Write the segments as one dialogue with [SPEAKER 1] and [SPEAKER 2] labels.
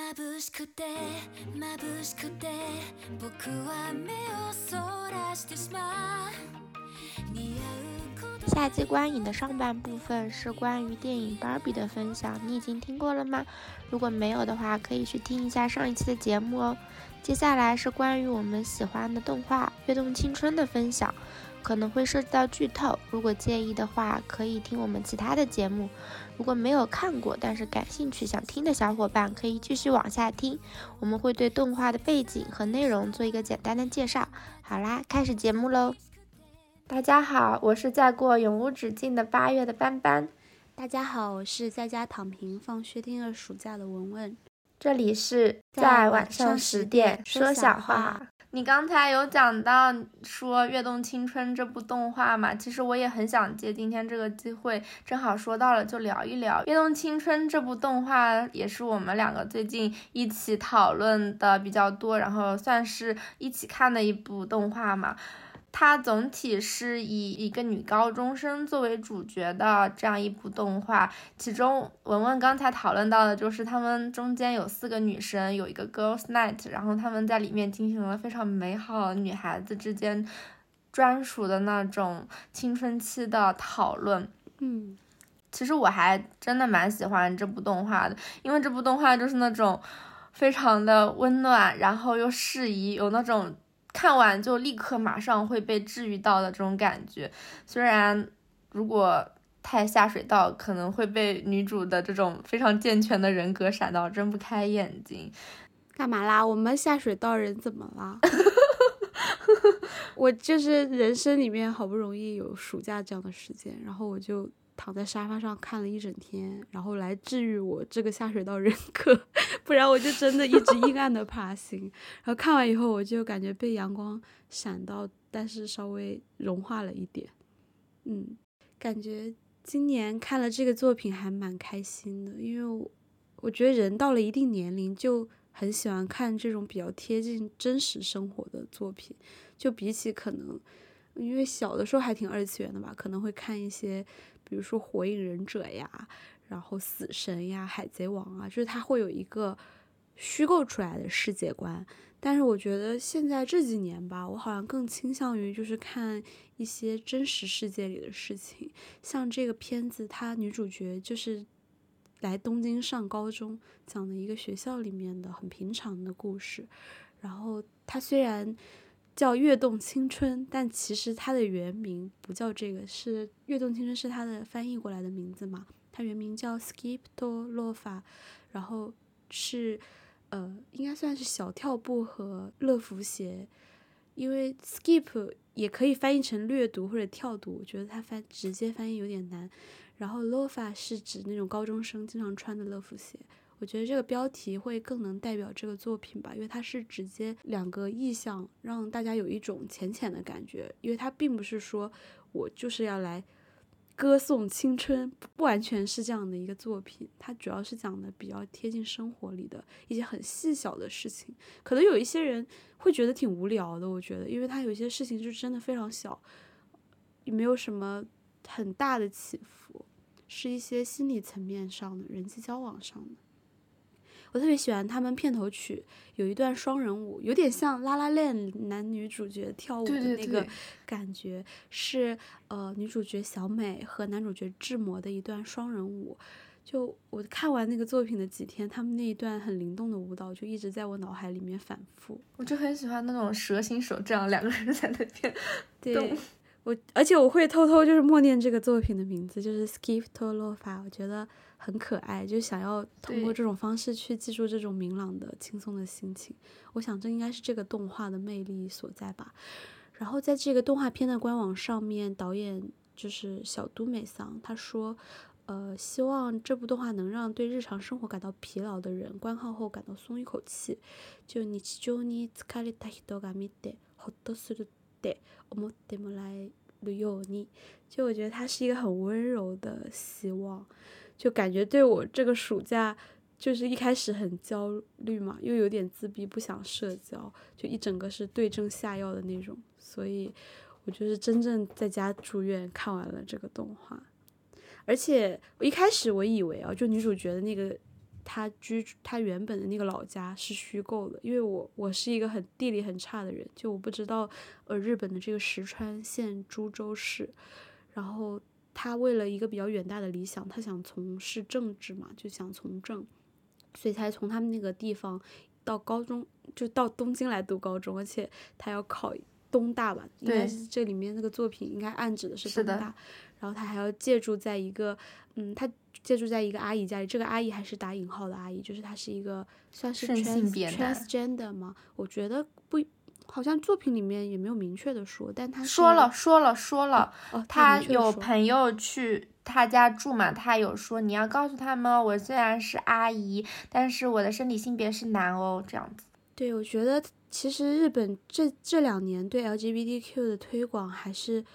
[SPEAKER 1] 眩しくて眩しくて僕は目をそらしてしまう似合う
[SPEAKER 2] 下期观影的上半部分是关于电影《芭比》的分享，你已经听过了吗？如果没有的话，可以去听一下上一期的节目哦。接下来是关于我们喜欢的动画《跃动青春》的分享，可能会涉及到剧透，如果介意的话，可以听我们其他的节目。 如果没有看过但是感兴趣想听的小伙伴，可以继续往下听，我们会对动画的背景和内容做一个简单的介绍。好啦，开始节目喽！大家好，我是在过永无止境的八月的斑斑。
[SPEAKER 3] 大家好，我是在家躺平放薛定谔暑假的文文。
[SPEAKER 2] 这里是在晚上十点说小话。你刚才有讲到说《跃动青春》这部动画嘛？其实我也很想借今天这个机会，正好说到了就聊一聊《跃动青春》这部动画，也是我们两个最近一起讨论的比较多，然后算是一起看的一部动画嘛。它总体是以一个女高中生作为主角的这样一部动画，其中文文刚才讨论到的就是他们中间有四个女生，有一个 girls night，然后他们在里面进行了非常美好女孩子之间专属的那种青春期的讨论。
[SPEAKER 3] 嗯，
[SPEAKER 2] 其实我还真的蛮喜欢这部动画的，因为这部动画就是那种非常的温暖，然后又适宜，有那种。看完就立刻马上会被治愈到的这种感觉，虽然如果太下水道，可能会被女主的这种非常健全的人格闪到睁不开眼睛。
[SPEAKER 3] 干嘛啦？我们下水道人怎么了？我就是人生里面好不容易有暑假这样的时间，然后我就。躺在沙发上看了一整天，然后来治愈我这个下水道人格，不然我就真的一直阴暗的爬行。然后看完以后，我就感觉被阳光闪到，但是稍微融化了一点。嗯，感觉今年看了这个作品还蛮开心的，因为我觉得人到了一定年龄就很喜欢看这种比较贴近真实生活的作品，就比起可能因为小的时候还挺二次元的吧，可能会看一些。比如说《火影忍者》呀，然后《死神》呀，《海贼王》啊，就是它会有一个虚构出来的世界观。但是我觉得现在这几年吧，我好像更倾向于就是看一些真实世界里的事情。像这个片子，它女主角就是来东京上高中，讲的一个学校里面的很平常的故事。然后它虽然。叫跃动青春，但其实它的原名不叫这个，是跃动青春是它的翻译过来的名字嘛？它原名叫 Skip to Lofa，然后是呃，应该算是小跳步和乐福鞋，因为 Skip 也可以翻译成掠读或者跳读，我觉得它翻直接翻译有点难。然后 Lofa 是指那种高中生经常穿的乐福鞋。我觉得这个标题会更能代表这个作品吧，因为它是直接两个意象，让大家有一种浅浅的感觉。因为它并不是说我就是要来歌颂青春，不完全是这样的一个作品。它主要是讲的比较贴近生活里的一些很细小的事情。可能有一些人会觉得挺无聊的，我觉得，因为它有些事情就真的非常小，也没有什么很大的起伏，是一些心理层面上的人际交往上的。我特别喜欢他们片头曲有一段双人舞，有点像《拉拉链》男女主角跳舞的那个感觉，是呃女主角小美和男主角志摩的一段双人舞。就我看完那个作品的几天，他们那一段很灵动的舞蹈就一直在我脑海里面反复。
[SPEAKER 2] 我就很喜欢那种蛇形手这样两个人在那边
[SPEAKER 3] 对。我而且我会偷偷就是默念这个作品的名字，就是 Skip to Lofa，我觉得很可爱，就想要通过这种方式去记住这种明朗的、轻松的心情。我想这应该是这个动画的魅力所在吧。然后在这个动画片的官网上面，导演就是小都美桑，他说，呃，希望这部动画能让对日常生活感到疲劳的人观看后感到松一口气。就你就你疲れた人が見てほっとする。对，我们怎么来旅游呢？就我觉得他是一个很温柔的希望， 就感觉对我这个暑假，就是一开始很焦虑嘛，又有点自闭，不想社交，就一整个是对症下药的那种。所以，我就是真正在家住院看完了这个动画，而且我一开始我以为啊，就女主角的那个他居住他原本的那个老家是虚构的，因为我我是一个很地理很差的人，就我不知道呃日本的这个石川县株洲市，然后他为了一个比较远大的理想，他想从事政治嘛，就想从政，所以才从他们那个地方到高中，就到东京来读高中，而且他要考东大吧，应该是这里面那个作品应该暗指的是东大，然后他还要借住在一个嗯他。借住在一个阿姨家里，这个阿姨还是打引号的阿姨，就是她是一个算是 transgender 嘛？我觉得不，好像作品里面也没有明确的说，但他
[SPEAKER 2] 说了说了说了，
[SPEAKER 3] 他
[SPEAKER 2] 有朋友去他家住嘛，他有说你要告诉他们，我虽然是阿姨，但是我的生理性别是男哦，这样子。
[SPEAKER 3] 对，我觉得其实日本这这两年对 LGBTQ 的推广还是。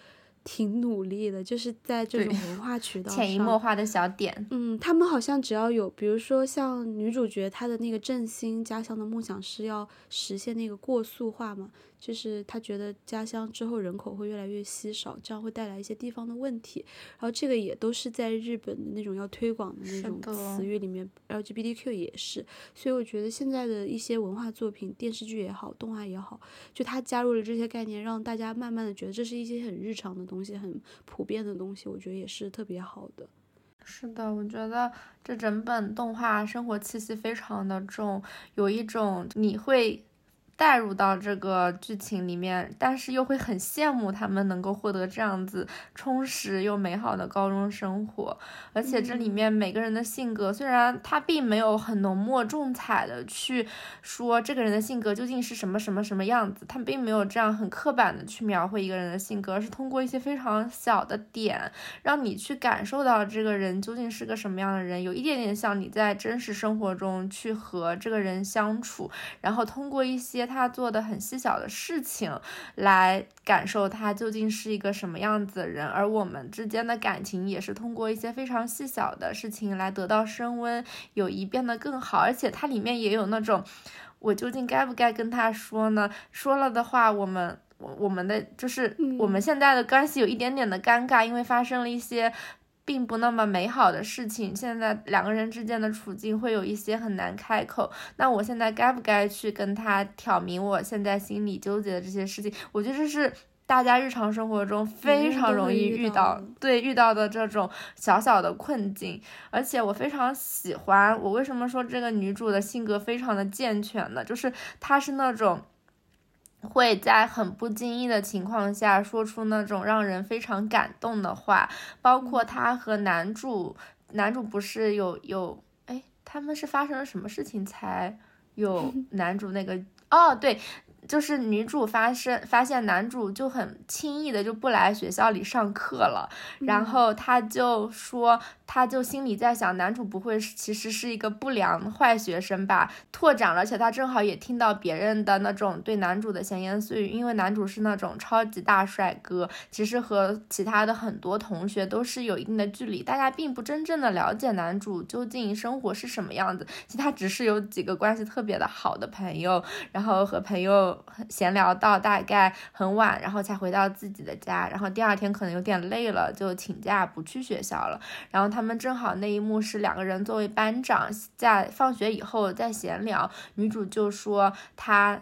[SPEAKER 3] 挺努力的，就是在这种 文化渠道
[SPEAKER 2] 潜移默化的小点。
[SPEAKER 3] 嗯，他们好像只要有，比如说像女主角她的那个振兴家乡的梦想是要实现那个过塑化嘛。就是他觉得家乡之后人口会越来越稀少，这样会带来一些地方的问题。然后这个也都是在日本的那种要推广的那种词语里面，LGBTQ 也是。所以我觉得现在的一些文化作品，电视剧也好，动画也好，就它加入了这些概念，让大家慢慢的觉得这是一些很日常的东西，很普遍的东西。我觉得也是特别好的。
[SPEAKER 2] 是的，我觉得这整本动画生活气息非常的重，有一种你会。带入到这个剧情里面，但是又会很羡慕他们能够获得这样子充实又美好的高中生活。而且这里面每个人的性格，虽然他并没有很浓墨重彩的去说这个人的性格究竟是什么什么什么样子，他并没有这样很刻板的去描绘一个人的性格，而是通过一些非常小的点，让你去感受到这个人究竟是个什么样的人，有一点点像你在真实生活中去和这个人相处，然后通过一些。他做的很细小的事情，来感受他究竟是一个什么样子的人，而我们之间的感情也是通过一些非常细小的事情来得到升温，友谊变得更好。而且它里面也有那种，我究竟该不该跟他说呢？说了的话，我们我我们的就是我们现在的关系有一点点的尴尬，因为发生了一些。并不那么美好的事情，现在两个人之间的处境会有一些很难开口。那我现在该不该去跟他挑明我现在心里纠结的这些事情？我觉得这是大家日常生活中非常容易遇到，对遇到的这种小小的困境。而且我非常喜欢，我为什么说这个女主的性格非常的健全呢？就是她是那种。会在很不经意的情况下说出那种让人非常感动的话，包括他和男主，男主不是有有哎，他们是发生了什么事情才有 男主那个哦对。就是女主发生发现男主就很轻易的就不来学校里上课了，然后她就说，她就心里在想，男主不会其实是一个不良坏学生吧？拓展了，而且他正好也听到别人的那种对男主的闲言碎语，因为男主是那种超级大帅哥，其实和其他的很多同学都是有一定的距离，大家并不真正的了解男主究竟生活是什么样子。其实他只是有几个关系特别的好的朋友，然后和朋友。闲聊到大概很晚，然后才回到自己的家，然后第二天可能有点累了，就请假不去学校了。然后他们正好那一幕是两个人作为班长在放学以后在闲聊，女主就说她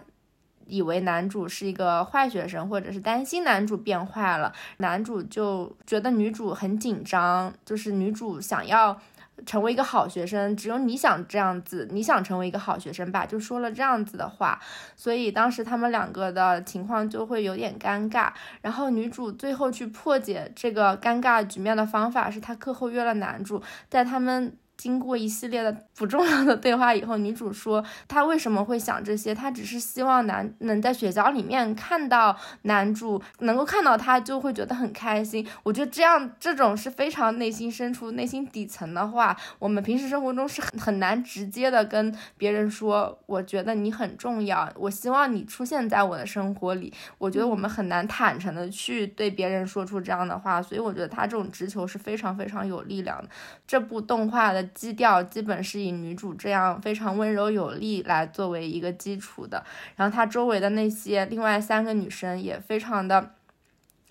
[SPEAKER 2] 以为男主是一个坏学生，或者是担心男主变坏了，男主就觉得女主很紧张，就是女主想要。成为一个好学生，只有你想这样子，你想成为一个好学生吧，就说了这样子的话，所以当时他们两个的情况就会有点尴尬。然后女主最后去破解这个尴尬局面的方法是，她课后约了男主，在他们。经过一系列的不重要的对话以后，女主说她为什么会想这些？她只是希望男能在学校里面看到男主，能够看到他就会觉得很开心。我觉得这样这种是非常内心深处、内心底层的话，我们平时生活中是很很难直接的跟别人说。我觉得你很重要，我希望你出现在我的生活里。我觉得我们很难坦诚的去对别人说出这样的话，所以我觉得他这种直球是非常非常有力量的。这部动画的。基调基本是以女主这样非常温柔有力来作为一个基础的，然后她周围的那些另外三个女生也非常的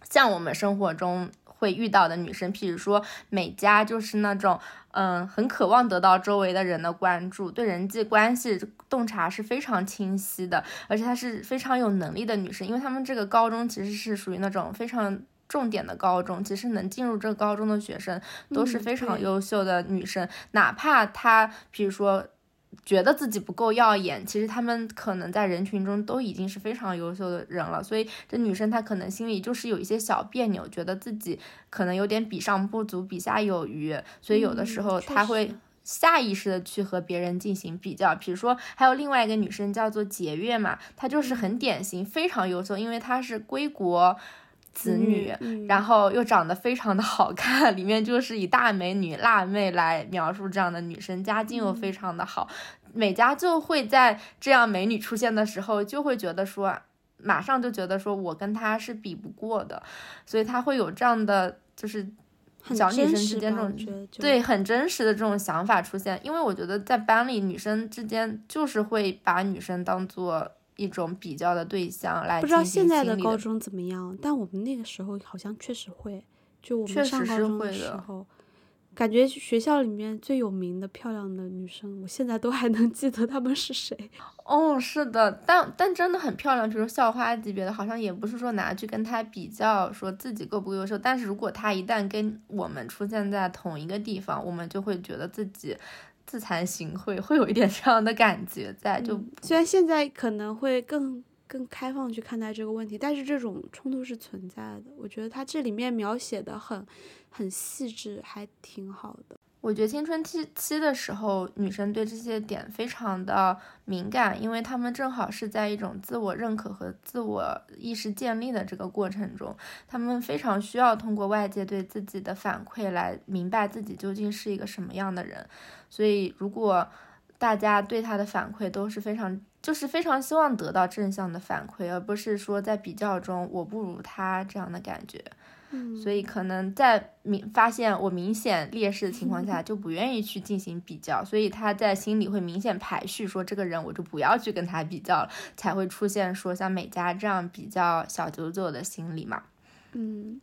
[SPEAKER 2] 像我们生活中会遇到的女生，譬如说美嘉就是那种嗯，很渴望得到周围的人的关注，对人际关系洞察是非常清晰的，而且她是非常有能力的女生，因为她们这个高中其实是属于那种非常重点的高中，其实能进入这个高中的学生都是非常优秀的女生，哪怕她比如说。觉得自己不够耀眼，其实他们可能在人群中都已经是非常优秀的人了。所以这女生她可能心里就是有一些小别扭，觉得自己可能有点比上不足，比下有余。所以有的时候她会下意识的去和别人进行比较。比如说还有另外一个女生叫做洁月嘛，她就是很典型，非常优秀，因为她是归国。子女，然后又长得非常的好看，里面就是以大美女、辣妹来描述这样的女生，家境又非常的好，美嘉就会在这样美女出现的时候，就会觉得说，马上就觉得说我跟她是比不过的，所以她会有这样的就是小女生之间这种对很真实的这种想法出现，因为我觉得在班里女生之间就是会把女生当做。一种比较的对象来，
[SPEAKER 3] 不知道现在的高中怎么样，但我们那个时候好像确实会，就我们上高中的时候，感觉学校里面最有名的漂亮的女生，我现在都还能记得她们是谁。
[SPEAKER 2] 哦，是的，但但真的很漂亮，比如校花级别的，好像也不是说拿去跟她比较，说自己够不够优秀。但是如果她一旦跟我们出现在同一个地方，我们就会觉得自己。自惭形秽，会有一点这样的感觉在。就
[SPEAKER 3] 虽然现在可能会更更开放去看待这个问题，但是这种冲突是存在的。我觉得他这里面描写的很很细致，还挺好的。
[SPEAKER 2] 我觉得青春期期的时候，女生对这些点非常的敏感，因为她们正好是在一种自我认可和自我意识建立的这个过程中，她们非常需要通过外界对自己的反馈来明白自己究竟是一个什么样的人。所以，如果大家对她的反馈都是非常，就是非常希望得到正向的反馈，而不是说在比较中我不如她这样的感觉。所以可能在明发现我明显劣势的情况下，就不愿意去进行比较，所以他在心里会明显排序，说这个人我就不要去跟他比较了，才会出现说像美嘉这样比较小九九的心理嘛。
[SPEAKER 3] 嗯。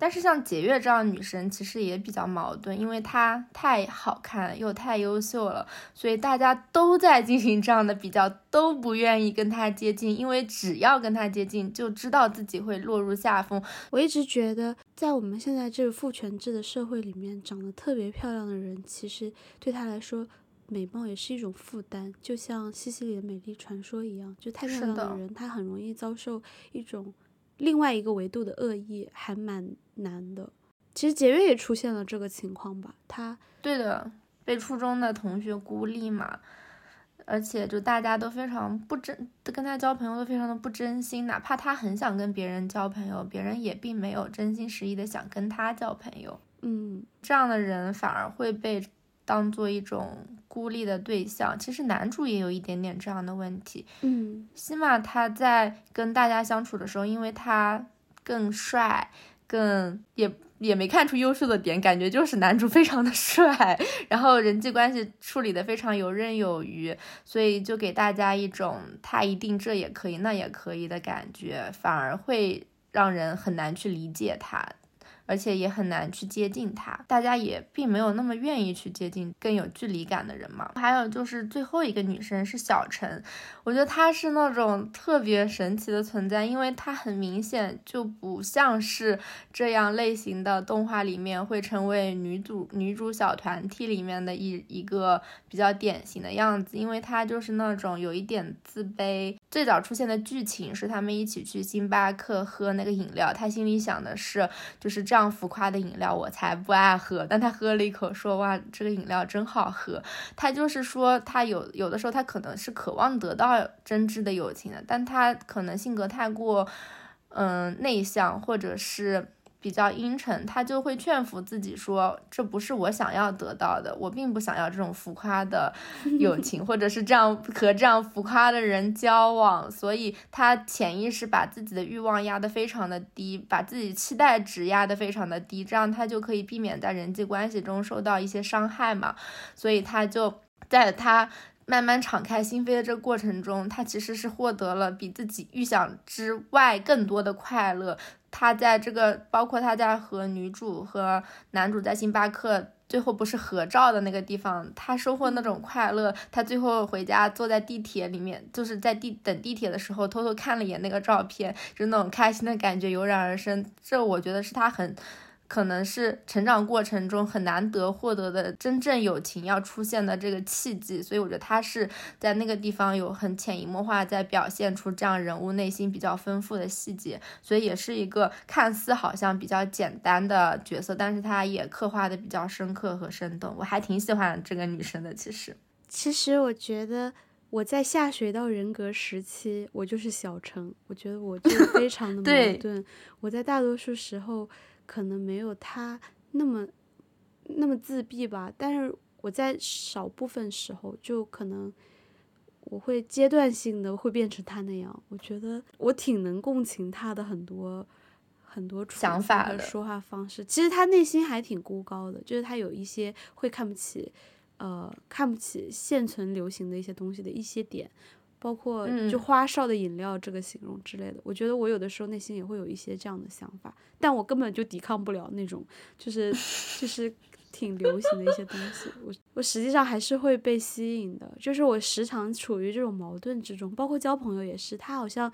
[SPEAKER 2] 但是像洁月这样的女生其实也比较矛盾，因为她太好看又太优秀了，所以大家都在进行这样的比较，都不愿意跟她接近，因为只要跟她接近，就知道自己会落入下风。
[SPEAKER 3] 我一直觉得，在我们现在这个父权制的社会里面，长得特别漂亮的人，其实对她来说，美貌也是一种负担，就像西西里的美丽传说一样，就太漂亮的人，她很容易遭受一种。另外一个维度的恶意还蛮难的。其实杰瑞也出现了这个情况吧？他
[SPEAKER 2] 对的，被初中的同学孤立嘛，而且就大家都非常不真，跟他交朋友都非常的不真心。哪怕他很想跟别人交朋友，别人也并没有真心实意的想跟他交朋友。
[SPEAKER 3] 嗯，
[SPEAKER 2] 这样的人反而会被当做一种。孤立的对象，其实男主也有一点点这样的问题。
[SPEAKER 3] 嗯，
[SPEAKER 2] 起码他在跟大家相处的时候，因为他更帅，更也也没看出优秀的点，感觉就是男主非常的帅，然后人际关系处理的非常游刃有余，所以就给大家一种他一定这也可以那也可以的感觉，反而会让人很难去理解他。而且也很难去接近他，大家也并没有那么愿意去接近更有距离感的人嘛。还有就是最后一个女生是小陈，我觉得她是那种特别神奇的存在，因为她很明显就不像是这样类型的动画里面会成为女主女主小团体里面的一一个比较典型的样子，因为她就是那种有一点自卑。最早出现的剧情是他们一起去星巴克喝那个饮料，他心里想的是就是这样。浮夸的饮料我才不爱喝，但他喝了一口，说哇，这个饮料真好喝。他就是说，他有有的时候他可能是渴望得到真挚的友情的，但他可能性格太过，嗯，内向，或者是。比较阴沉，他就会劝服自己说：“这不是我想要得到的，我并不想要这种浮夸的 友情，或者是这样和这样浮夸的人交往。”所以，他潜意识把自己的欲望压得非常的低，把自己期待值压得非常的低，这样他就可以避免在人际关系中受到一些伤害嘛。所以，他就在他。慢慢敞开心扉的这个过程中，他其实是获得了比自己预想之外更多的快乐。他在这个，包括他在和女主和男主在星巴克最后不是合照的那个地方，他收获那种快乐。他最后回家坐在地铁里面，就是在地等地铁的时候，偷偷看了一眼那个照片，就那种开心的感觉油然而生。这我觉得是他很。可能是成长过程中很难得获得的真正友情要出现的这个契机，所以我觉得他是在那个地方有很潜移默化在表现出这样人物内心比较丰富的细节，所以也是一个看似好像比较简单的角色，但是他也刻画的比较深刻和生动，我还挺喜欢这个女生的。其实，
[SPEAKER 3] 其实我觉得我在下水道人格时期，我就是小城，我觉得我就非常的 矛盾，我在大多数时候。可能没有他那么那么自闭吧，但是我在少部分时候就可能我会阶段性的会变成他那样。我觉得我挺能共情他的很多很多
[SPEAKER 2] 想法
[SPEAKER 3] 和说话方式。其实他内心还挺孤高的，就是他有一些会看不起呃看不起现存流行的一些东西的一些点。包括就花哨的饮料这个形容之类的，我觉得我有的时候内心也会有一些这样的想法，但我根本就抵抗不了那种，就是就是挺流行的一些东西，我我实际上还是会被吸引的，就是我时常处于这种矛盾之中，包括交朋友也是，他好像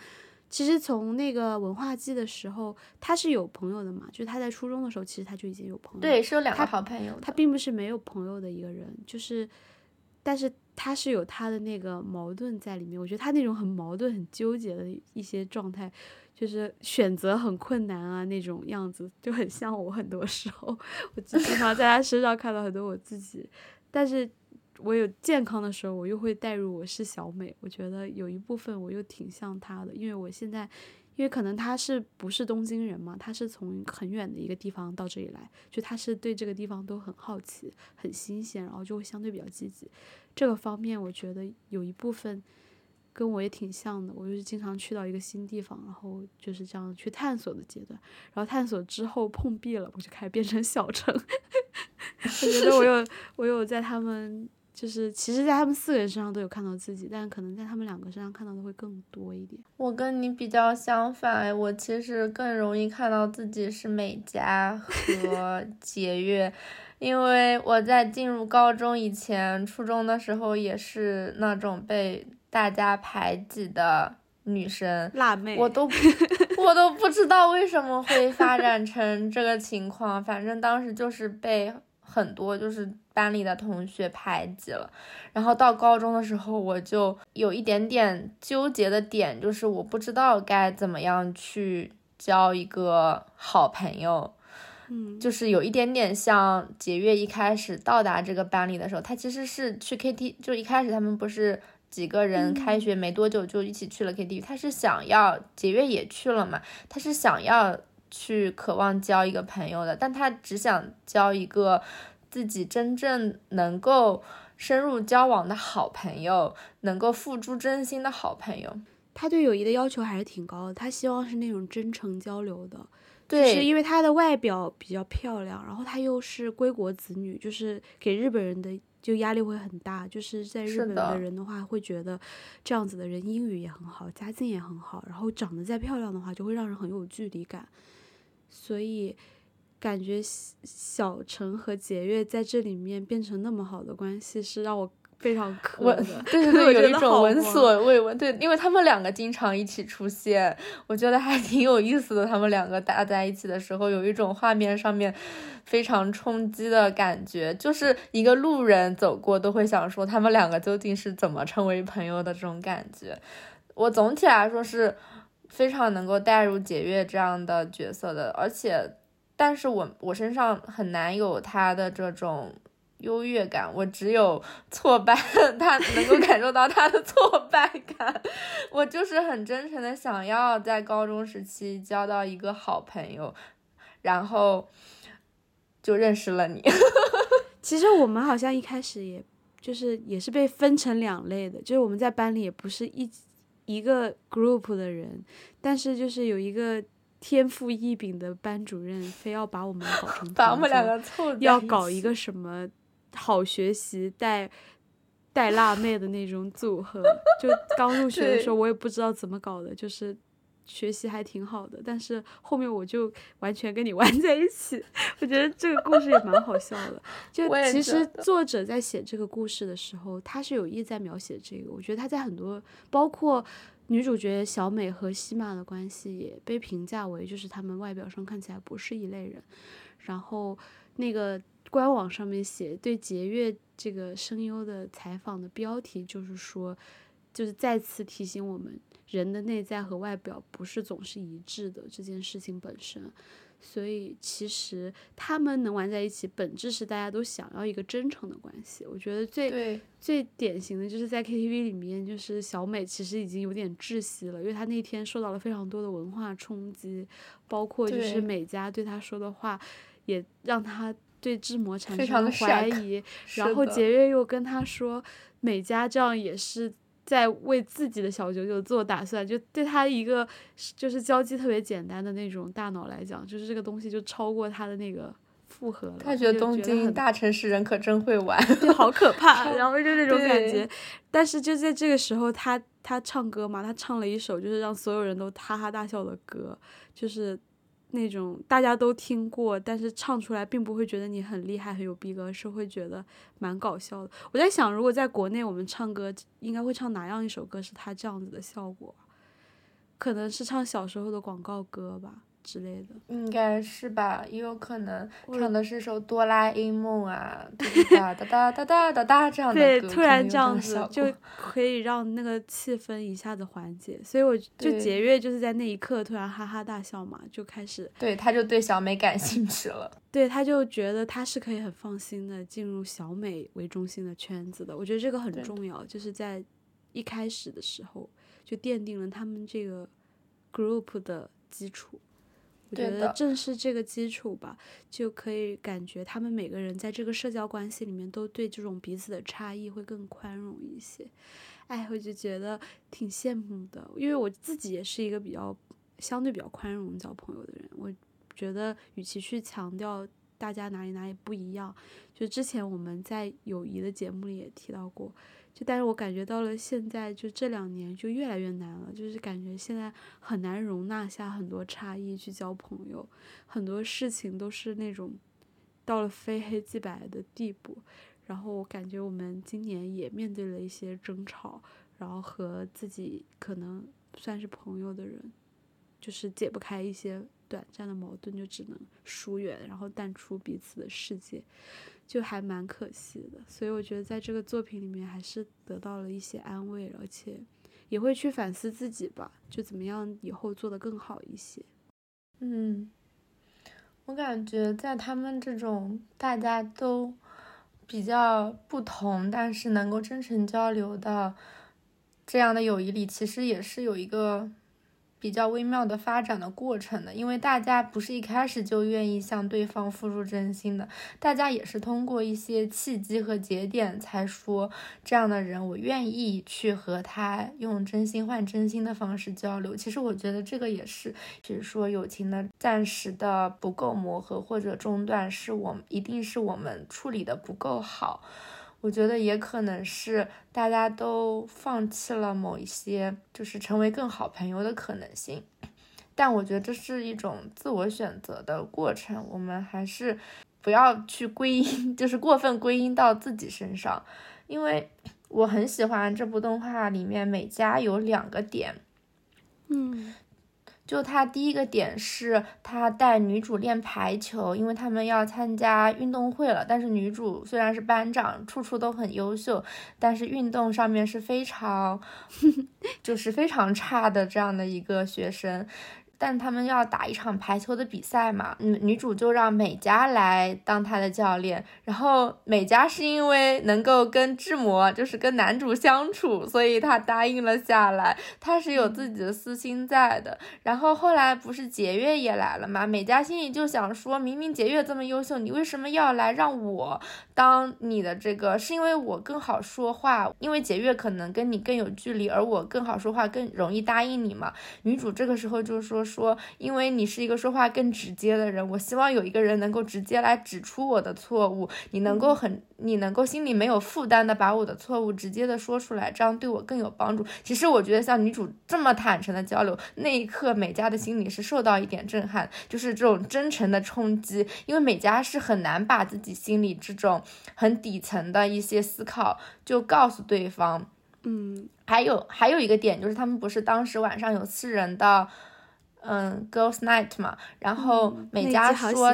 [SPEAKER 3] 其实从那个文化季的时候他是有朋友的嘛，就是他在初中的时候其实他就已经有朋友，
[SPEAKER 2] 对，是有两个好朋友，
[SPEAKER 3] 他并不是没有朋友的一个人，就是，但是。他是有他的那个矛盾在里面，我觉得他那种很矛盾、很纠结的一些状态，就是选择很困难啊那种样子，就很像我。很多时候，我经常在他身上看到很多我自己，但是我有健康的时候，我又会带入我是小美。我觉得有一部分我又挺像他的，因为我现在。因为可能他是不是东京人嘛，他是从很远的一个地方到这里来，就他是对这个地方都很好奇、很新鲜，然后就会相对比较积极。这个方面我觉得有一部分跟我也挺像的，我就是经常去到一个新地方，然后就是这样去探索的阶段，然后探索之后碰壁了，我就开始变成小城。我觉得我有我有在他们。就是其实，在他们四个人身上都有看到自己，但可能在他们两个身上看到的会更多一点。
[SPEAKER 2] 我跟你比较相反，我其实更容易看到自己是美嘉和 节约，因为我在进入高中以前，初中的时候也是那种被大家排挤的女生，
[SPEAKER 3] 辣妹，
[SPEAKER 2] 我都 我都不知道为什么会发展成这个情况，反正当时就是被。很多就是班里的同学排挤了，然后到高中的时候，我就有一点点纠结的点，就是我不知道该怎么样去交一个好朋友，
[SPEAKER 3] 嗯，
[SPEAKER 2] 就是有一点点像节月一开始到达这个班里的时候，他其实是去 K T，就一开始他们不是几个人开学没多久就一起去了 K T，他是想要节月也去了嘛，他是想要。去渴望交一个朋友的，但他只想交一个自己真正能够深入交往的好朋友，能够付诸真心的好朋友。
[SPEAKER 3] 他对友谊的要求还是挺高的，他希望是那种真诚交流的。
[SPEAKER 2] 对，
[SPEAKER 3] 是因为她的外表比较漂亮，然后她又是归国子女，就是给日本人的就压力会很大。就是在日本的人的话，会觉得这样子的人英语也很好，家境也很好，然后长得再漂亮的话，就会让人很有距离感。所以，感觉小陈和杰月在这里面变成那么好的关系，是让我非常磕的。
[SPEAKER 2] 对对对，有一种闻所未闻。对，因为他们两个经常一起出现，我觉得还挺有意思的。他们两个搭在一起的时候，有一种画面上面非常冲击的感觉，就是一个路人走过都会想说，他们两个究竟是怎么成为朋友的这种感觉。我总体来说是。非常能够带入解月这样的角色的，而且，但是我我身上很难有他的这种优越感，我只有挫败，他能够感受到他的挫败感。我就是很真诚的想要在高中时期交到一个好朋友，然后就认识了你。
[SPEAKER 3] 其实我们好像一开始也就是也是被分成两类的，就是我们在班里也不是一。一个 group 的人，但是就是有一个天赋异禀的班主任，非要把我们搞成
[SPEAKER 2] 把我们两个凑
[SPEAKER 3] 要搞一个什么好学习带带辣妹的那种组合。就刚入学的时候，我也不知道怎么搞的，就是学习还挺好的，但是后面我就完全跟你 玩在一起。我觉得这个故事也蛮好笑的。就其实作者在写这个故事的时候，他是有意在描写这个。我觉得他在很多，包括女主角小美和西马的关系，也被评价为就是他们外表上看起来不是一类人。然后那个官网上面写对节约这个声优的采访的标题就是说，就是再次提醒我们。人的内在和外表不是总是一致的这件事情本身，所以其实他们能玩在一起，本质是大家都想要一个真诚的关系。我觉得最最典型的就是在 KTV 里面，就是小美其实已经有点窒息了，因为她那天受到了非常多的文化冲击，包括就是美嘉对她说的话，也让他对志摩产生了怀疑。然后杰月又跟他说，美嘉这样也是。在为自己的小九九做打算，就对他一个就是交际特别简单的那种大脑来讲，就是这个东西就超过他的那个负荷了。
[SPEAKER 2] 他觉得东京大城市人可真会玩，
[SPEAKER 3] 就好可怕，然后就那种感觉。但是就在这个时候，他他唱歌嘛，他唱了一首就是让所有人都哈哈大笑的歌，就是。那种大家都听过，但是唱出来并不会觉得你很厉害、很有逼格，是会觉得蛮搞笑的。我在想，如果在国内我们唱歌，应该会唱哪样一首歌是他这样子的效果？可能是唱小时候的广告歌吧。之类的，
[SPEAKER 2] 应该是吧，也有可能唱的是首哆啦 A 梦啊，哒哒哒哒哒哒哒这样的
[SPEAKER 3] 歌，对，突然这样子就可以让那个气氛一下子缓解，所以我就节约就是在那一刻突然哈哈大笑嘛，就开始，
[SPEAKER 2] 对，他就对小美感兴趣了，
[SPEAKER 3] 对，他就觉得他是可以很放心的进入小美为中心的圈子的，我觉得这个很重要，就是在一开始的时候就奠定了他们这个 group 的基础。我觉得正是这个基础吧，就可以感觉他们每个人在这个社交关系里面都对这种彼此的差异会更宽容一些。哎，我就觉得挺羡慕的，因为我自己也是一个比较相对比较宽容交朋友的人。我觉得与其去强调大家哪里哪里不一样，就之前我们在友谊的节目里也提到过。就但是我感觉到了现在就这两年就越来越难了，就是感觉现在很难容纳下很多差异去交朋友，很多事情都是那种到了非黑即白的地步。然后我感觉我们今年也面对了一些争吵，然后和自己可能算是朋友的人，就是解不开一些短暂的矛盾，就只能疏远，然后淡出彼此的世界。就还蛮可惜的，所以我觉得在这个作品里面还是得到了一些安慰，而且也会去反思自己吧，就怎么样以后做得更好一些。
[SPEAKER 2] 嗯，我感觉在他们这种大家都比较不同，但是能够真诚交流的这样的友谊里，其实也是有一个。比较微妙的发展的过程的，因为大家不是一开始就愿意向对方付出真心的，大家也是通过一些契机和节点才说这样的人，我愿意去和他用真心换真心的方式交流。其实我觉得这个也是，比如说友情的暂时的不够磨合或者中断，是我们一定是我们处理的不够好。我觉得也可能是大家都放弃了某一些，就是成为更好朋友的可能性，但我觉得这是一种自我选择的过程，我们还是不要去归因，就是过分归因到自己身上，因为我很喜欢这部动画里面每家有两个点，
[SPEAKER 3] 嗯。
[SPEAKER 2] 就他第一个点是，他带女主练排球，因为他们要参加运动会了。但是女主虽然是班长，处处都很优秀，但是运动上面是非常，就是非常差的这样的一个学生。但他们要打一场排球的比赛嘛，女女主就让美嘉来当她的教练。然后美嘉是因为能够跟志摩，就是跟男主相处，所以她答应了下来。她是有自己的私心在的。然后后来不是节月也来了嘛，美嘉心里就想说，明明节月这么优秀，你为什么要来让我当你的这个？是因为我更好说话，因为节月可能跟你更有距离，而我更好说话，更容易答应你嘛。女主这个时候就说。说，因为你是一个说话更直接的人，我希望有一个人能够直接来指出我的错误，你能够很，你能够心里没有负担的把我的错误直接的说出来，这样对我更有帮助。其实我觉得像女主这么坦诚的交流，那一刻美嘉的心里是受到一点震撼，就是这种真诚的冲击，因为美嘉是很难把自己心里这种很底层的一些思考就告诉对方。
[SPEAKER 3] 嗯，
[SPEAKER 2] 还有还有一个点就是，他们不是当时晚上有四人的，嗯，girls night 嘛，然后美嘉说，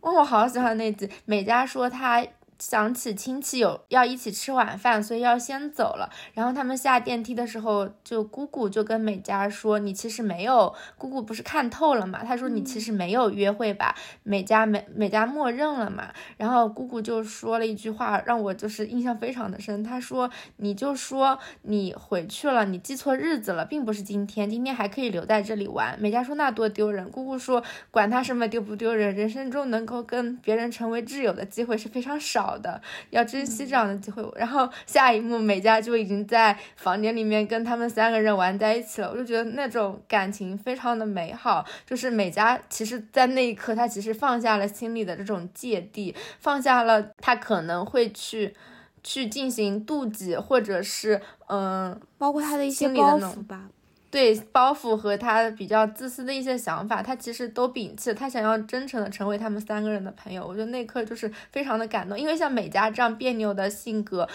[SPEAKER 2] 哦，我好喜欢那集，美嘉说她。想起亲戚有要一起吃晚饭，所以要先走了。然后他们下电梯的时候，就姑姑就跟美嘉说：“你其实没有，姑姑不是看透了嘛？”她说：“你其实没有约会吧？”美嘉美美嘉默认了嘛。然后姑姑就说了一句话，让我就是印象非常的深。她说：“你就说你回去了，你记错日子了，并不是今天，今天还可以留在这里玩。”美嘉说：“那多丢人。”姑姑说：“管他什么丢不丢人，人生中能够跟别人成为挚友的机会是非常少。”的要珍惜这样的机会，然后下一幕美嘉就已经在房间里面跟他们三个人玩在一起了，我就觉得那种感情非常的美好。就是美嘉其实，在那一刻，她其实放下了心里的这种芥蒂，放下了她可能会去去进行妒忌，或者是嗯，
[SPEAKER 3] 包括她的一些包袱吧。
[SPEAKER 2] 对包袱和他比较自私的一些想法，他其实都摒弃了。他想要真诚的成为他们三个人的朋友，我觉得那一刻就是非常的感动。因为像美嘉这样别扭的性格，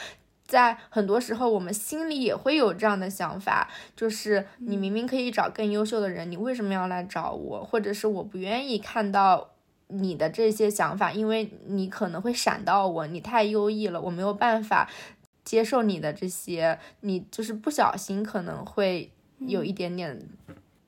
[SPEAKER 2] 在很多时候我们心里也会有这样的想法，就是你明明可以找更优秀的人，你为什么要来找我？或者是我不愿意看到你的这些想法，因为你可能会闪到我，你太优异了，我没有办法接受你的这些，你就是不小心可能会。有一点点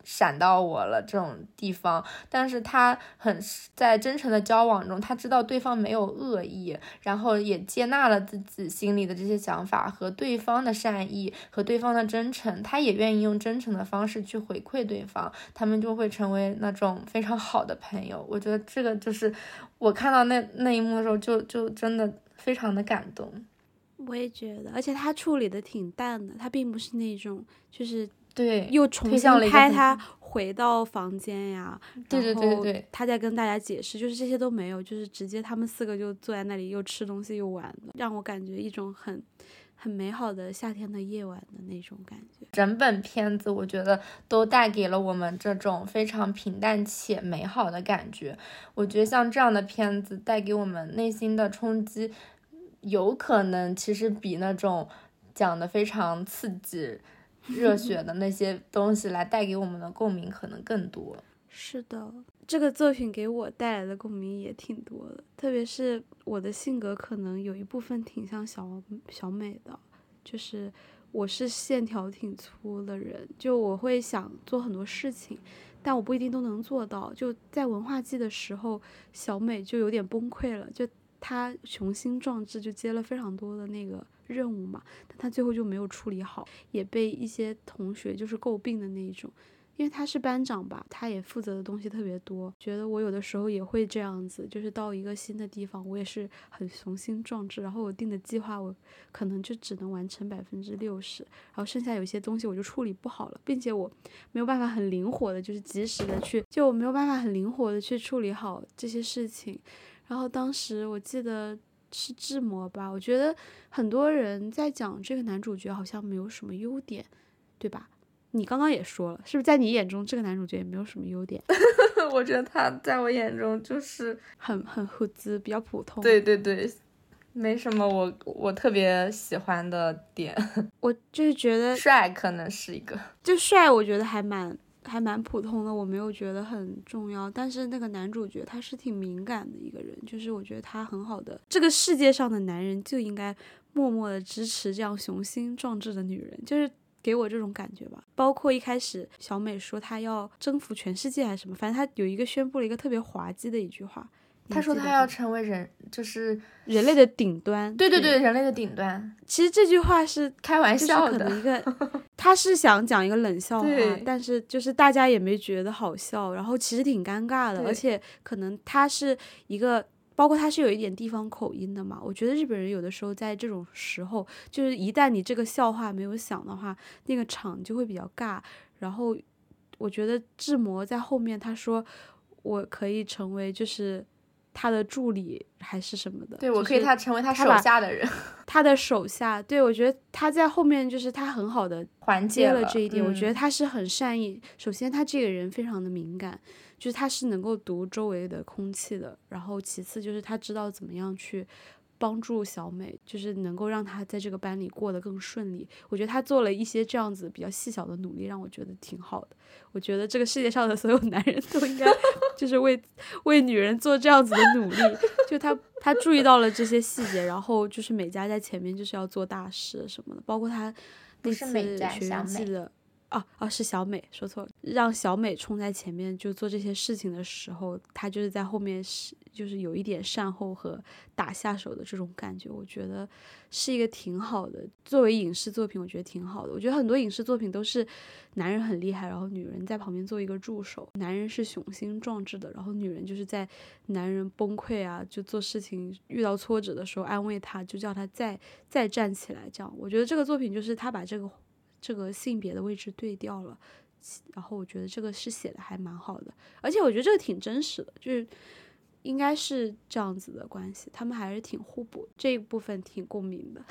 [SPEAKER 2] 闪到我了这种地方，但是他很在真诚的交往中，他知道对方没有恶意，然后也接纳了自己心里的这些想法和对方的善意和对方的真诚，他也愿意用真诚的方式去回馈对方，他们就会成为那种非常好的朋友。我觉得这个就是我看到那那一幕的时候，就就真的非常的感动。
[SPEAKER 3] 我也觉得，而且他处理的挺淡的，他并不是那种就是。
[SPEAKER 2] 对，
[SPEAKER 3] 又重新拍他回到房间呀，
[SPEAKER 2] 对对对对，
[SPEAKER 3] 他在跟大家解释，就是这些都没有，就是直接他们四个就坐在那里又吃东西又玩的，让我感觉一种很很美好的夏天的夜晚的那种感觉。
[SPEAKER 2] 整本片子我觉得都带给了我们这种非常平淡且美好的感觉。我觉得像这样的片子带给我们内心的冲击，有可能其实比那种讲的非常刺激。热血的那些东西来带给我们的共鸣可能更多。
[SPEAKER 3] 是的，这个作品给我带来的共鸣也挺多的，特别是我的性格可能有一部分挺像小小美的，就是我是线条挺粗的人，就我会想做很多事情，但我不一定都能做到。就在文化季的时候，小美就有点崩溃了，就她雄心壮志，就接了非常多的那个。任务嘛，但他最后就没有处理好，也被一些同学就是诟病的那一种，因为他是班长吧，他也负责的东西特别多。觉得我有的时候也会这样子，就是到一个新的地方，我也是很雄心壮志，然后我定的计划我可能就只能完成百分之六十，然后剩下有些东西我就处理不好了，并且我没有办法很灵活的，就是及时的去，就没有办法很灵活的去处理好这些事情。然后当时我记得。是志摩吧？我觉得很多人在讲这个男主角好像没有什么优点，对吧？你刚刚也说了，是不是在你眼中这个男主角也没有什么优点？
[SPEAKER 2] 我觉得他在我眼中就是
[SPEAKER 3] 很很虎子，比较普通。
[SPEAKER 2] 对对对，没什么我我特别喜欢的点。
[SPEAKER 3] 我就是觉得
[SPEAKER 2] 帅可能是一个，
[SPEAKER 3] 就帅，我觉得还蛮。还蛮普通的，我没有觉得很重要。但是那个男主角他是挺敏感的一个人，就是我觉得他很好的。这个世界上的男人就应该默默的支持这样雄心壮志的女人，就是给我这种感觉吧。包括一开始小美说她要征服全世界还是什么，反正她有一个宣布了一个特别滑稽的一句话。
[SPEAKER 2] 他说他要成为人，就是
[SPEAKER 3] 人类的顶端。
[SPEAKER 2] 对对对，人类的顶端。
[SPEAKER 3] 其实这句话是
[SPEAKER 2] 开玩笑
[SPEAKER 3] 的，一个 他是想讲一个冷笑话，但是就是大家也没觉得好笑，然后其实挺尴尬的，而且可能他是一个，包括他是有一点地方口音的嘛。我觉得日本人有的时候在这种时候，就是一旦你这个笑话没有响的话，那个场就会比较尬，然后。我觉得志摩在后面他说我可以成为就是他的助理还是什么的，
[SPEAKER 2] 对我可以他成为他手下的人，
[SPEAKER 3] 他的手下。对我觉得他在后面就是他很好的
[SPEAKER 2] 缓解
[SPEAKER 3] 了这一点，我觉得
[SPEAKER 2] 嗯
[SPEAKER 3] 他是很善意。首先，他这个人非常的敏感，就是他是能够读周围的空气的。然后，其次就是他知道怎么样去帮助小美，就是能够让她在这个班里过得更顺利。我觉得她做了一些这样子比较细小的努力，让我觉得挺好的。我觉得这个世界上的所有男人都应该就是为为女人做这样子的努力。就他他注意到了这些细节，然后就是美嘉在前面就是要做大事什么的，包括他那次学员季的。哦哦，是小美说错了，让小美冲在前面就做这些事情的时候，她就是在后面是就是有一点善后和打下手的这种感觉，我觉得是一个挺好的。作为影视作品，我觉得挺好的。我觉得很多影视作品都是男人很厉害，然后女人在旁边做一个助手，男人是雄心壮志的，然后女人就是在男人崩溃啊，就做事情遇到挫折的时候安慰他，就叫他再再站起来。这样，我觉得这个作品就是他把这个这个性别的位置对调了。然后我觉得这个是写的还蛮好的，而且我觉得这个挺真实的，就是应该是这样子的关系，他们还是挺互补，这一部分挺共鸣的。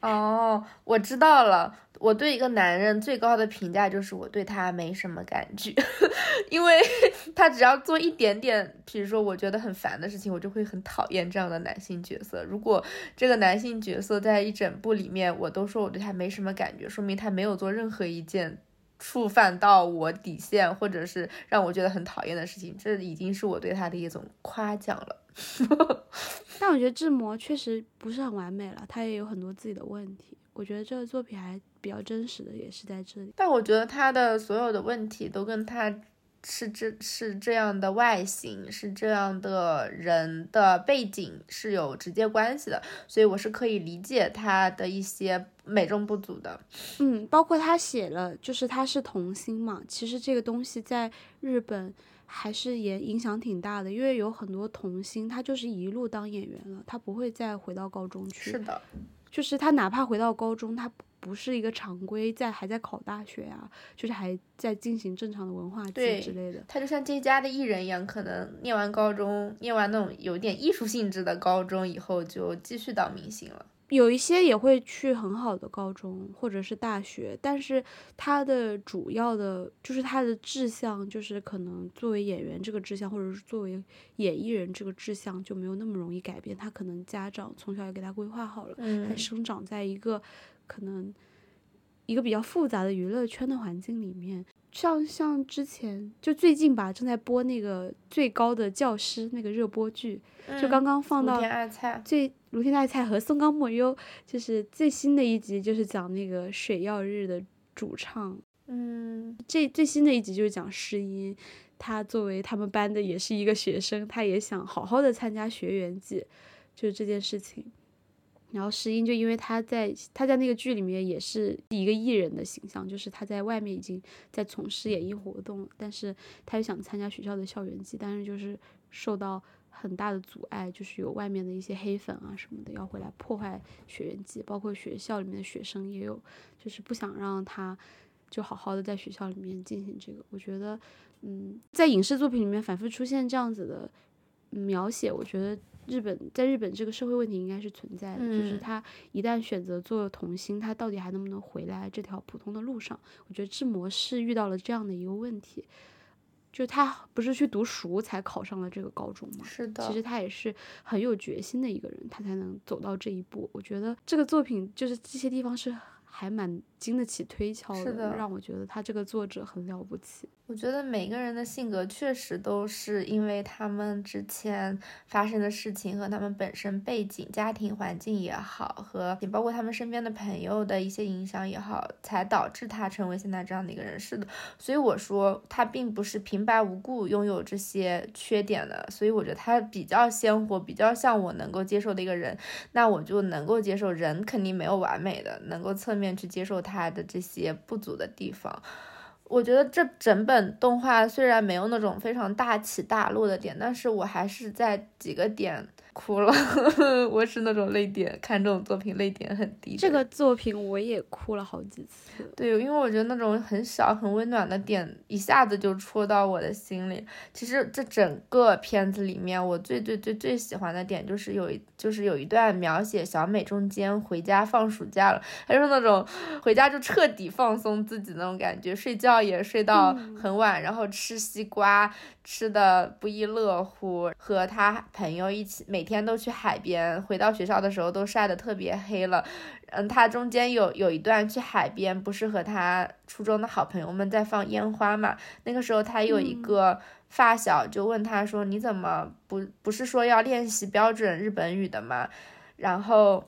[SPEAKER 2] 哦，我知道了。我对一个男人最高的评价就是我对他没什么感觉，因为 他只要做一点点，比如说我觉得很烦的事情，我就会很讨厌这样的男性角色。如果这个男性角色在一整部里面，我都说我对他没什么感觉，说明他没有做任何一件触犯到我底线或者是让我觉得很讨厌的事情，这已经是我对他的一种夸奖了。
[SPEAKER 3] 但我觉得志摩确实不是很完美了，他也有很多自己的问题。我觉得这个作品还比较真实的，也是在这里。
[SPEAKER 2] 但我觉得他的所有的问题都跟他是这是这样的外形，是这样的人的背景是有直接关系的，所以我是可以理解他的一些美中不足的。
[SPEAKER 3] 嗯，包括他写了，就是他是童星嘛，其实这个东西在日本还是也影响挺大的，因为有很多童星他就是一路当演员了，他不会再回到高中去。
[SPEAKER 2] 是的，
[SPEAKER 3] 就是他哪怕回到高中，他不不是一个常规在还在考大学啊，就是还在进行正常的文化季
[SPEAKER 2] 对
[SPEAKER 3] 之类的。
[SPEAKER 2] 他就像这家的艺人一样，可能念完高中，念完那种有点艺术性质的高中以后，就继续当明星了。
[SPEAKER 3] 有一些也会去很好的高中或者是大学，但是他的主要的就是他的志向，就是可能作为演员这个志向，或者是作为演艺人这个志向就没有那么容易改变。他可能家长从小也给他规划好了，他
[SPEAKER 2] 嗯
[SPEAKER 3] 生长在一个可能一个比较复杂的娱乐圈的环境里面。像像之前就最近吧，正在播那个最高的教师那个热播剧，就刚刚放到
[SPEAKER 2] 田爱菜，
[SPEAKER 3] 最卢天爱菜和松冈莫优，就是最新的一集，就是讲那个水曜日的主唱。
[SPEAKER 2] 嗯，
[SPEAKER 3] 这最新的一集就是讲诗音，他作为他们班的也是一个学生，他也想好好的参加学员季，就是这件事情。然后诗音就因为他在他在那个剧里面也是一个艺人的形象，就是他在外面已经在从事演艺活动了，但是他又想参加学校的校园季，但是就是受到很大的阻碍，就是有外面的一些黑粉啊什么的要回来破坏学员季，包括学校里面的学生也有，就是不想让他就好好的在学校里面进行这个。我觉得，嗯，在影视作品里面反复出现这样子的描写，我觉得日本在日本这个社会问题应该是存在的，就是
[SPEAKER 2] 嗯
[SPEAKER 3] 他一旦选择做童星，他到底还能不能回来这条普通的路上？我觉得志摩是遇到了这样的一个问题。就他不是去读书才考上了这个高中吗？
[SPEAKER 2] 是的，
[SPEAKER 3] 其实他也是很有决心的一个人，他才能走到这一步。我觉得这个作品就是这些地方是还蛮经得起推敲
[SPEAKER 2] 是的
[SPEAKER 3] 让我觉得他这个作者很了不起。
[SPEAKER 2] 我觉得每个人的性格确实都是因为他们之前发生的事情和他们本身背景、家庭环境也好，和也包括他们身边的朋友的一些影响也好，才导致他成为现在这样的一个人。是的，所以我说他并不是平白无故拥有这些缺点的，所以我觉得他比较鲜活，比较像我能够接受的一个人。那我就能够接受人肯定没有完美的，能够侧面去接受他的这些不足的地方。我觉得这整本动画虽然没有那种非常大起大落的点，但是我还是在几个点哭了，我是那种泪点，看这种作品泪点很低。
[SPEAKER 3] 这个作品我也哭了好几次。
[SPEAKER 2] 对，因为我觉得那种很小很温暖的点，一下子就戳到我的心里。其实这整个片子里面，我最最最最喜欢的点就是有一就是有一段描写小美中间回家放暑假了，还是那种回家就彻底放松自己那种感觉，睡觉也睡到很晚，然后吃西瓜吃的不亦乐乎，和他朋友一起每天都去海边，回到学校的时候都晒得特别黑了。嗯，他中间有有一段去海边，不是和他初中的好朋友们在放烟花嘛？那个时候他有一个发小就问他说：“你怎么不不是说要练习标准日本语的吗？”然后，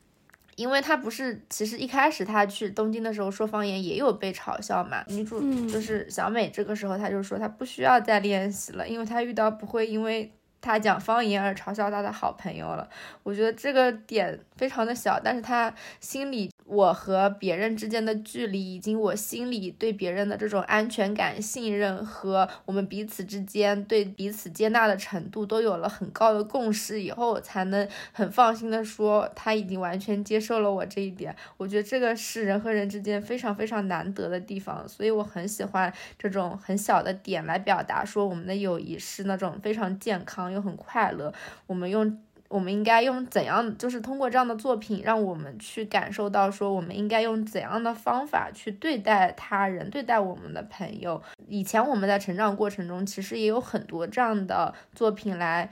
[SPEAKER 2] 因为他不是，其实一开始他去东京的时候说方言也有被嘲笑嘛。女主就是小美，这个时候她就说她不需要再练习了，因为她遇到不会因为。他讲方言而嘲笑他的好朋友了，我觉得这个点非常的小，但是他心里我和别人之间的距离，以及我心里对别人的这种安全感、信任和我们彼此之间对彼此接纳的程度都有了很高的共识以后，才能很放心的说他已经完全接受了我这一点。我觉得这个是人和人之间非常非常难得的地方，所以我很喜欢这种很小的点来表达说我们的友谊是那种非常健康。又很快乐，我们用我们应该用怎样，就是通过这样的作品，让我们去感受到说，我们应该用怎样的方法去对待他人，对待我们的朋友。以前我们在成长过程中，其实也有很多这样的作品来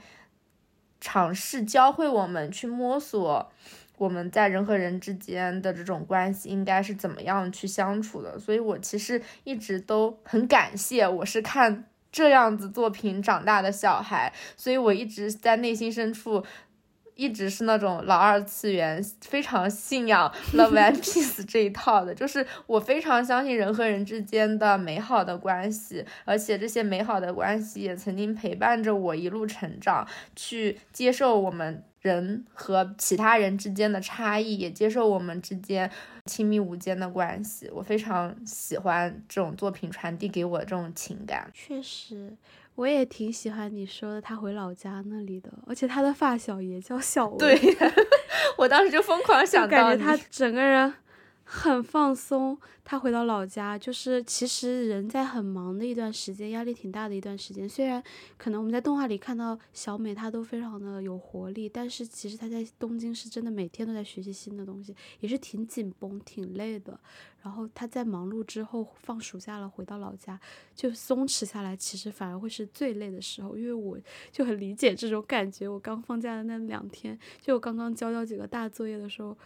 [SPEAKER 2] 尝试教会我们去摸索我们在人和人之间的这种关系应该是怎么样去相处的。所以我其实一直都很感谢，我是看。这样子作品长大的小孩，所以我一直在内心深处，一直是那种老二次元，非常信仰 love and peace 这一套的，就是我非常相信人和人之间的美好的关系，而且这些美好的关系也曾经陪伴着我一路成长，去接受我们。人和其他人之间的差异，也接受我们之间亲密无间的关系。我非常喜欢这种作品传递给我的这种情感。
[SPEAKER 3] 确实，我也挺喜欢你说的他回老家那里的，而且他的发小也叫小薇。
[SPEAKER 2] 对，我当时就疯狂想到，
[SPEAKER 3] 感觉他 整个人。很放松，他回到老家，就是其实人在很忙的一段时间，压力挺大的一段时间。虽然可能我们在动画里看到小美她都非常的有活力，但是其实她在东京是真的每天都在学习新的东西，也是挺紧绷、挺累的。然后她在忙碌之后放暑假了，回到老家就松弛下来，其实反而会是最累的时候。因为我就很理解这种感觉。我刚放假的那两天，就我刚刚交交几个大作业的时候，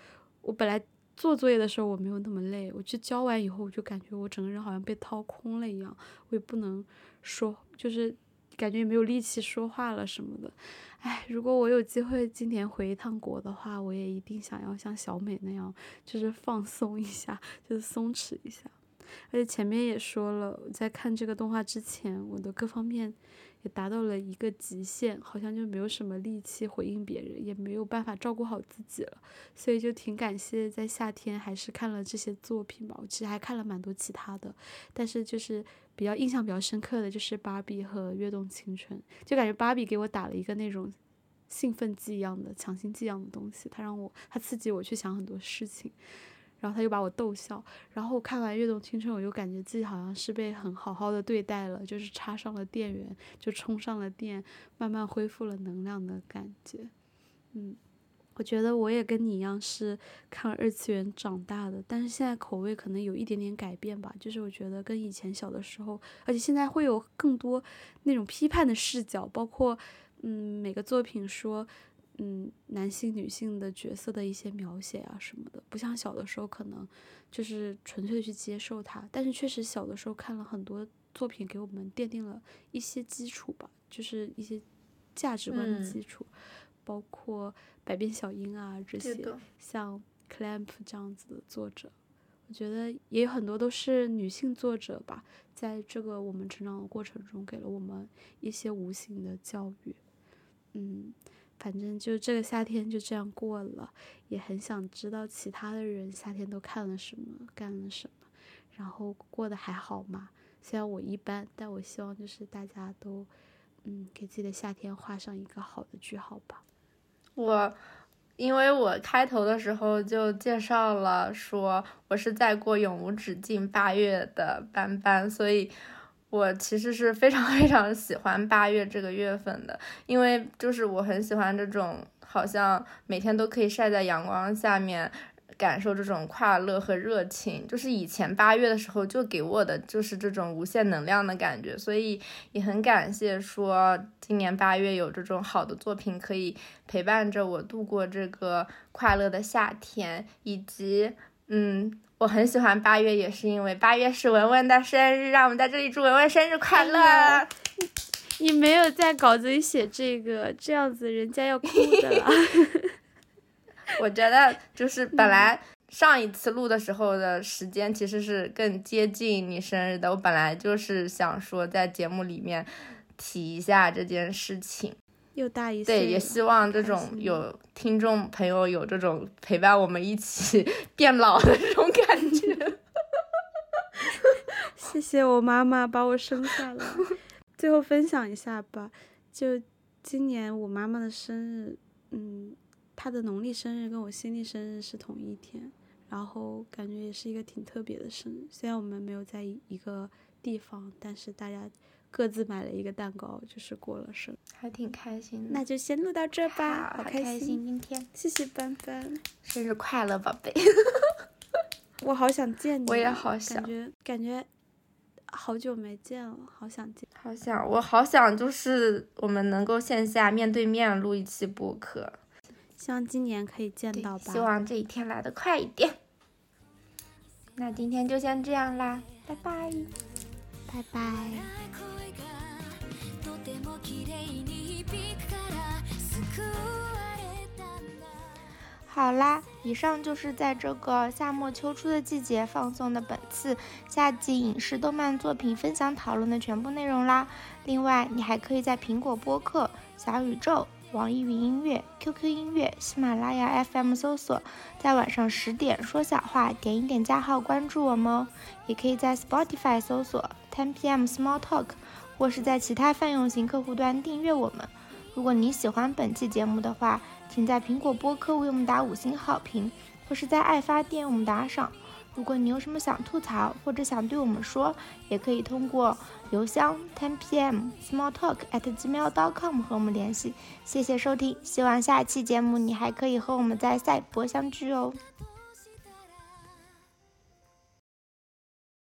[SPEAKER 3] 我本来。做作业的时候我没有那么累，我去交完以后我就感觉我整个人好像被掏空了一样，我也不能说，就是感觉也没有力气说话了什么的。哎，如果我有机会今年回一趟国的话，我也一定想要像小美那样，就是放松一下，就是松弛一下。而且前面也说了，在看这个动画之前，我的各方面。达到了一个极限，好像就没有什么力气回应别人，也没有办法照顾好自己了，所以就挺感谢在夏天还是看了这些作品吧。我其实还看了蛮多其他的，但是就是比较印象比较深刻的就是芭比和跃动青春，就感觉芭比给我打了一个那种兴奋剂一样的强心剂一样的东西，它让我它刺激我去想很多事情。然后他又把我逗笑，然后看完《跃动青春》，我就感觉自己好像是被很好好的对待了，就是插上了电源，就充上了电，慢慢恢复了能量的感觉。嗯，我觉得我也跟你一样是看二次元长大的，但是现在口味可能有一点点改变吧，就是我觉得跟以前小的时候，而且现在会有更多那种批判的视角，包括嗯每个作品说。嗯，男性、女性的角色的一些描写啊什么的，不像小的时候可能就是纯粹的去接受它。但是确实小的时候看了很多作品，给我们奠定了一些基础吧，就是一些价值观的基础，包括百变小樱啊这些，像 Clamp 这样子的作者，我觉得也有很多都是女性作者吧，在这个我们成长的过程中，给了我们一些无形的教育，嗯。反正就这个夏天就这样过了，也很想知道其他的人夏天都看了什么，干了什么，然后过得还好吗？虽然我一般，但我希望就是大家都，嗯，给自己的夏天画上一个好的句号吧。
[SPEAKER 2] 我，因为我开头的时候就介绍了，说我是在过永无止境八月的班班，所以我其实是非常 非常喜欢八月这个月份的，因为就是我很喜欢这种好像每天都可以晒在阳光下面。感受这种快乐和热情，就是以前八月的时候就给我的就是这种无限能量的感觉，所以也很感谢说今年八月有这种好的作品可以陪伴着我度过这个快乐的夏天，以及嗯，我很喜欢八月，也是因为八月是文文的生日，让我们在这里祝文文生日快乐。
[SPEAKER 3] 你没有在稿子里写这个，这样子人家要哭的了。
[SPEAKER 2] 我觉得就是本来上一次录的时候的时间其实是更接近你生日的。我本来就是想说在节目里面提一下这件事情，
[SPEAKER 3] 又大一岁，
[SPEAKER 2] 对，也希望这种有听众朋友有这种陪伴我们一起 变老的这种感觉。
[SPEAKER 3] 谢谢我妈妈把我生下来。最后分享一下吧，就今年我妈妈的生日，嗯。她的农历生日跟我新历生日是同一天，然后感觉也是一个挺特别的生日。虽然我们没有在一个地方，但是大家各自买了一个蛋糕，就是过了生，
[SPEAKER 2] 还挺开心。
[SPEAKER 3] 那就先录到这吧，
[SPEAKER 2] 好
[SPEAKER 3] 开
[SPEAKER 2] 心今天。
[SPEAKER 3] 谢谢班班，
[SPEAKER 2] 生日快乐，宝贝。
[SPEAKER 3] 我好想见你，
[SPEAKER 2] 我也好想，
[SPEAKER 3] 感觉感觉好久没见了，好想见，
[SPEAKER 2] 好想，我好想就是我们能够线下面对面录一期播客。
[SPEAKER 3] 希望今年可以见到吧。
[SPEAKER 2] 希望这一天来的快一点。那今天就先这样啦，拜拜，
[SPEAKER 3] 拜拜。
[SPEAKER 2] 好啦，以上就是在这个夏末秋初的季节放送的本次夏季影视动漫作品分享讨论的全部内容啦。另外，你还可以在苹果播客、小宇宙。网易云音乐、QQ 音乐、喜马拉雅 FM 搜索，在晚上十点说小话，点一点加号关注我们哦。也可以在 Spotify 搜索 10PM Small Talk，或是在其他泛用型客户端订阅我们。如果你喜欢本期节目的话，请在苹果播客为我们打五星好评，或是在爱发电我们打赏。如果你有什么想吐槽或者想对我们说，也可以通过邮箱 10pm smalltalk at gmail.com 和我们联系。谢谢收听，希望下期节目你还可以和我们在赛博相聚哦。